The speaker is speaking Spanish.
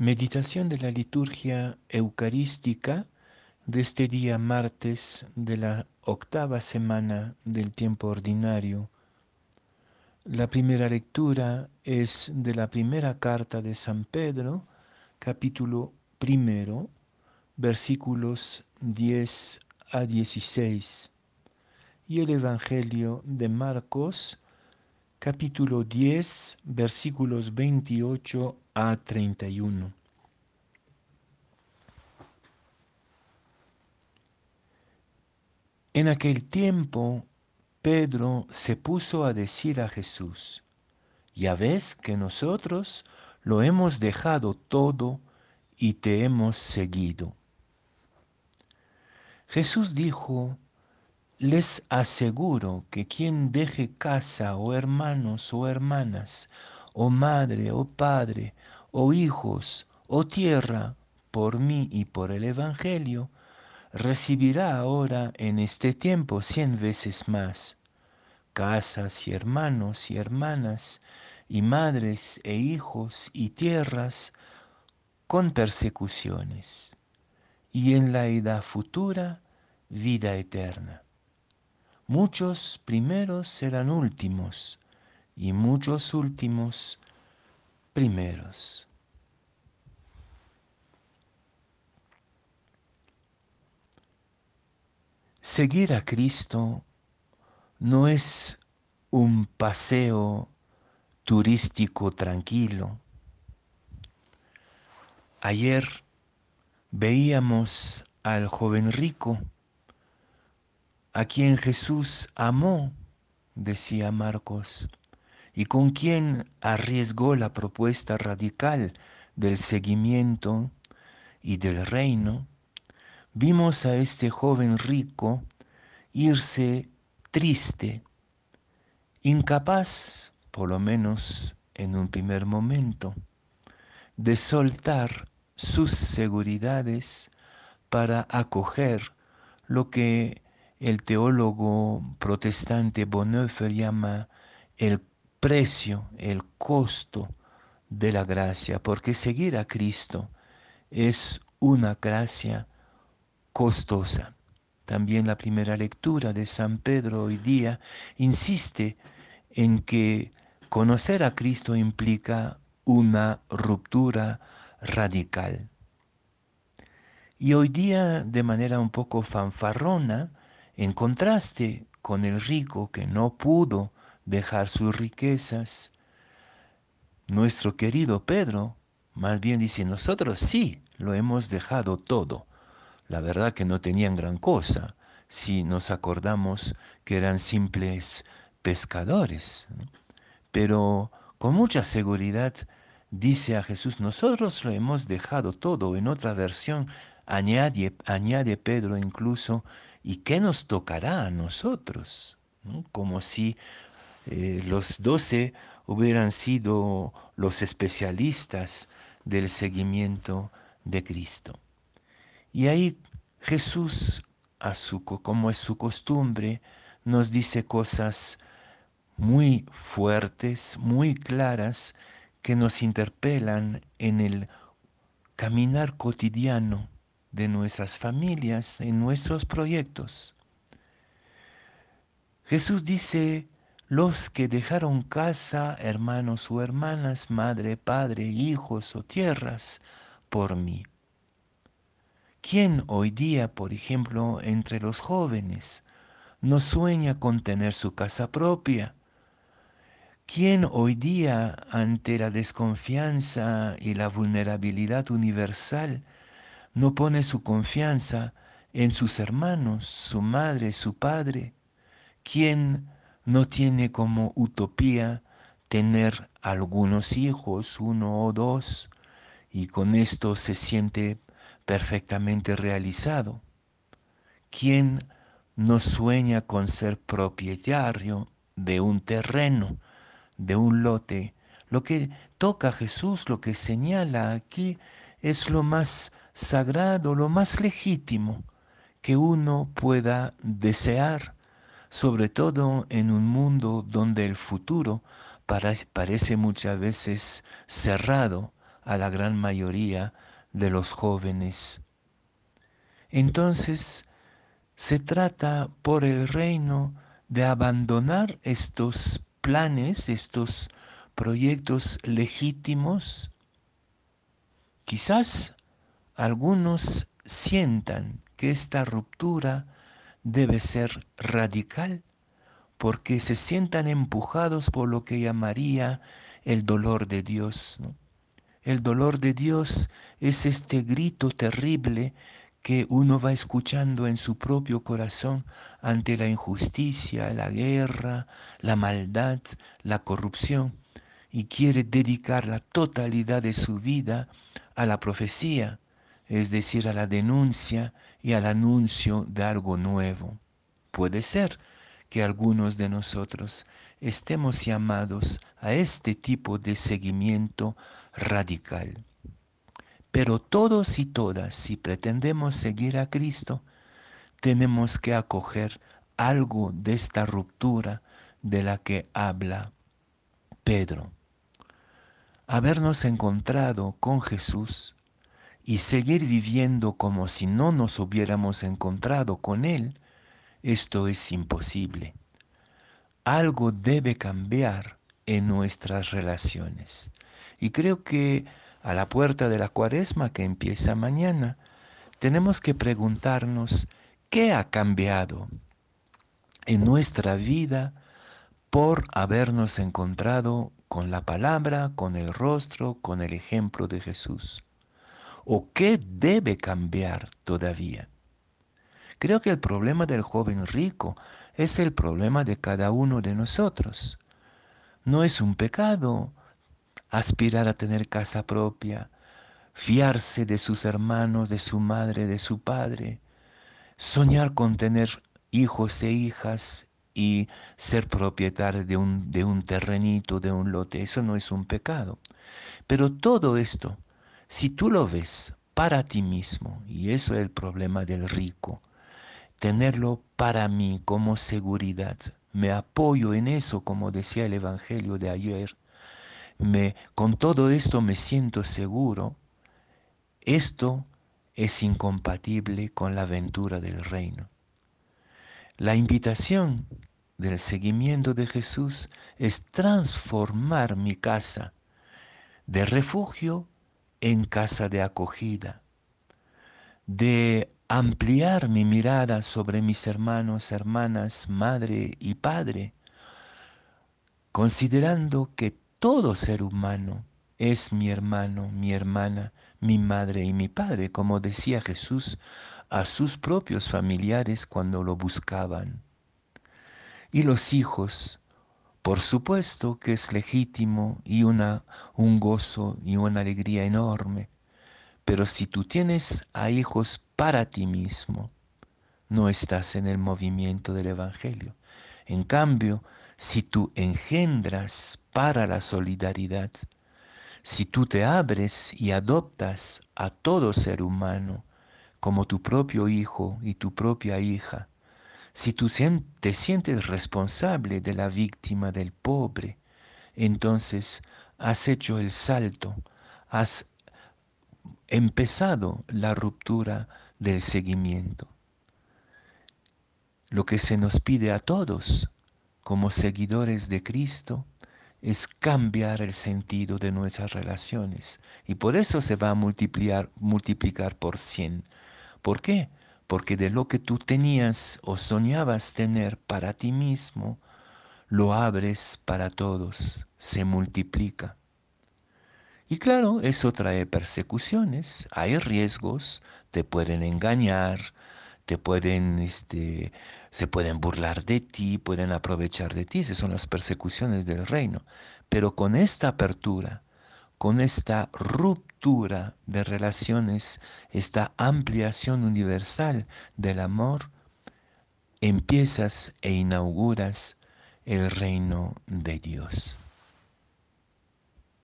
Meditación de la liturgia eucarística de este día martes de la octava semana del tiempo ordinario. La primera lectura es de la primera carta de San Pedro, capítulo primero, versículos 10 a 16. Y el Evangelio de Marcos, capítulo 10, versículos 28 a 31. En aquel tiempo, Pedro se puso a decir a Jesús, ya ves que nosotros lo hemos dejado todo y te hemos seguido. Jesús dijo, les aseguro que quien deje casa o hermanos o hermanas, o madre o padre, o hijos o tierra, por mí y por el Evangelio, recibirá ahora en este tiempo cien veces más casas y hermanos y hermanas, y madres e hijos y tierras con persecuciones, y en la edad futura vida eterna. Muchos primeros serán últimos, y muchos últimos primeros. Seguir a Cristo no es un paseo turístico tranquilo. Ayer veíamos al joven rico, a quien Jesús amó, decía Marcos, y con quien arriesgó la propuesta radical del seguimiento y del reino vimos a este joven rico irse triste, incapaz, por lo menos en un primer momento, de soltar sus seguridades para acoger lo que el teólogo protestante Bonhoeffer llama el precio, el costo de la gracia, porque seguir a Cristo es una gracia costosa. También la primera lectura de San Pedro hoy día insiste en que conocer a Cristo implica una ruptura radical. Y hoy día, de manera un poco fanfarrona, en contraste con el rico que no pudo dejar sus riquezas, nuestro querido Pedro más bien dice, nosotros sí lo hemos dejado todo la verdad que no tenían gran cosa si nos acordamos que eran simples pescadores. Pero con mucha seguridad dice a Jesús, nosotros lo hemos dejado todo. En otra versión añade, añade Pedro incluso, ¿y qué nos tocará a nosotros? Como si eh, los doce hubieran sido los especialistas del seguimiento de Cristo. Y ahí Jesús, a su, como es su costumbre, nos dice cosas muy fuertes, muy claras, que nos interpelan en el caminar cotidiano de nuestras familias, en nuestros proyectos. Jesús dice, los que dejaron casa, hermanos o hermanas, madre, padre, hijos o tierras, por mí. ¿Quién hoy día, por ejemplo, entre los jóvenes, no sueña con tener su casa propia? ¿Quién hoy día, ante la desconfianza y la vulnerabilidad universal, no pone su confianza en sus hermanos, su madre, su padre? ¿Quién no tiene como utopía tener algunos hijos, uno o dos, y con esto se siente perfectamente realizado. ¿Quién no sueña con ser propietario de un terreno, de un lote? Lo que toca Jesús, lo que señala aquí, es lo más sagrado, lo más legítimo que uno pueda desear, sobre todo en un mundo donde el futuro parece muchas veces cerrado a la gran mayoría de los jóvenes. Entonces, se trata por el reino de abandonar estos planes, estos proyectos legítimos. Quizás algunos sientan que esta ruptura debe ser radical porque se sientan empujados por lo que llamaría el dolor de Dios. El dolor de Dios es este grito terrible que uno va escuchando en su propio corazón ante la injusticia, la guerra, la maldad, la corrupción, y quiere dedicar la totalidad de su vida a la profecía, es decir, a la denuncia y al anuncio de algo nuevo. Puede ser que algunos de nosotros estemos llamados a este tipo de seguimiento radical. Pero todos y todas, si pretendemos seguir a Cristo, tenemos que acoger algo de esta ruptura de la que habla Pedro. Habernos encontrado con Jesús y seguir viviendo como si no nos hubiéramos encontrado con Él, esto es imposible. Algo debe cambiar en nuestras relaciones. Y creo que a la puerta de la cuaresma que empieza mañana, tenemos que preguntarnos qué ha cambiado en nuestra vida por habernos encontrado con la palabra, con el rostro, con el ejemplo de Jesús. ¿O qué debe cambiar todavía? Creo que el problema del joven rico es el problema de cada uno de nosotros. No es un pecado aspirar a tener casa propia, fiarse de sus hermanos, de su madre, de su padre, soñar con tener hijos e hijas y ser propietario de un, de un terrenito, de un lote, eso no es un pecado. Pero todo esto, si tú lo ves para ti mismo, y eso es el problema del rico, tenerlo para mí como seguridad, me apoyo en eso, como decía el Evangelio de ayer, con todo esto me siento seguro, esto es incompatible con la aventura del reino. La invitación del seguimiento de Jesús es transformar mi casa de refugio en casa de acogida, de ampliar mi mirada sobre mis hermanos, hermanas, madre y padre, considerando que todo ser humano es mi hermano, mi hermana, mi madre y mi padre, como decía Jesús a sus propios familiares cuando lo buscaban. Y los hijos, por supuesto que es legítimo y una, un gozo y una alegría enorme, pero si tú tienes a hijos para ti mismo, no estás en el movimiento del Evangelio. En cambio, si tú engendras para la solidaridad, si tú te abres y adoptas a todo ser humano como tu propio hijo y tu propia hija, si tú te sientes responsable de la víctima del pobre, entonces has hecho el salto, has empezado la ruptura del seguimiento. Lo que se nos pide a todos como seguidores de Cristo es cambiar el sentido de nuestras relaciones. Y por eso se va a multiplicar, multiplicar por 100. ¿Por qué? Porque de lo que tú tenías o soñabas tener para ti mismo, lo abres para todos, se multiplica. Y claro, eso trae persecuciones, hay riesgos, te pueden engañar, te pueden este, se pueden burlar de ti, pueden aprovechar de ti, esas son las persecuciones del reino. Pero con esta apertura, con esta ruptura de relaciones, esta ampliación universal del amor, empiezas e inauguras el reino de Dios.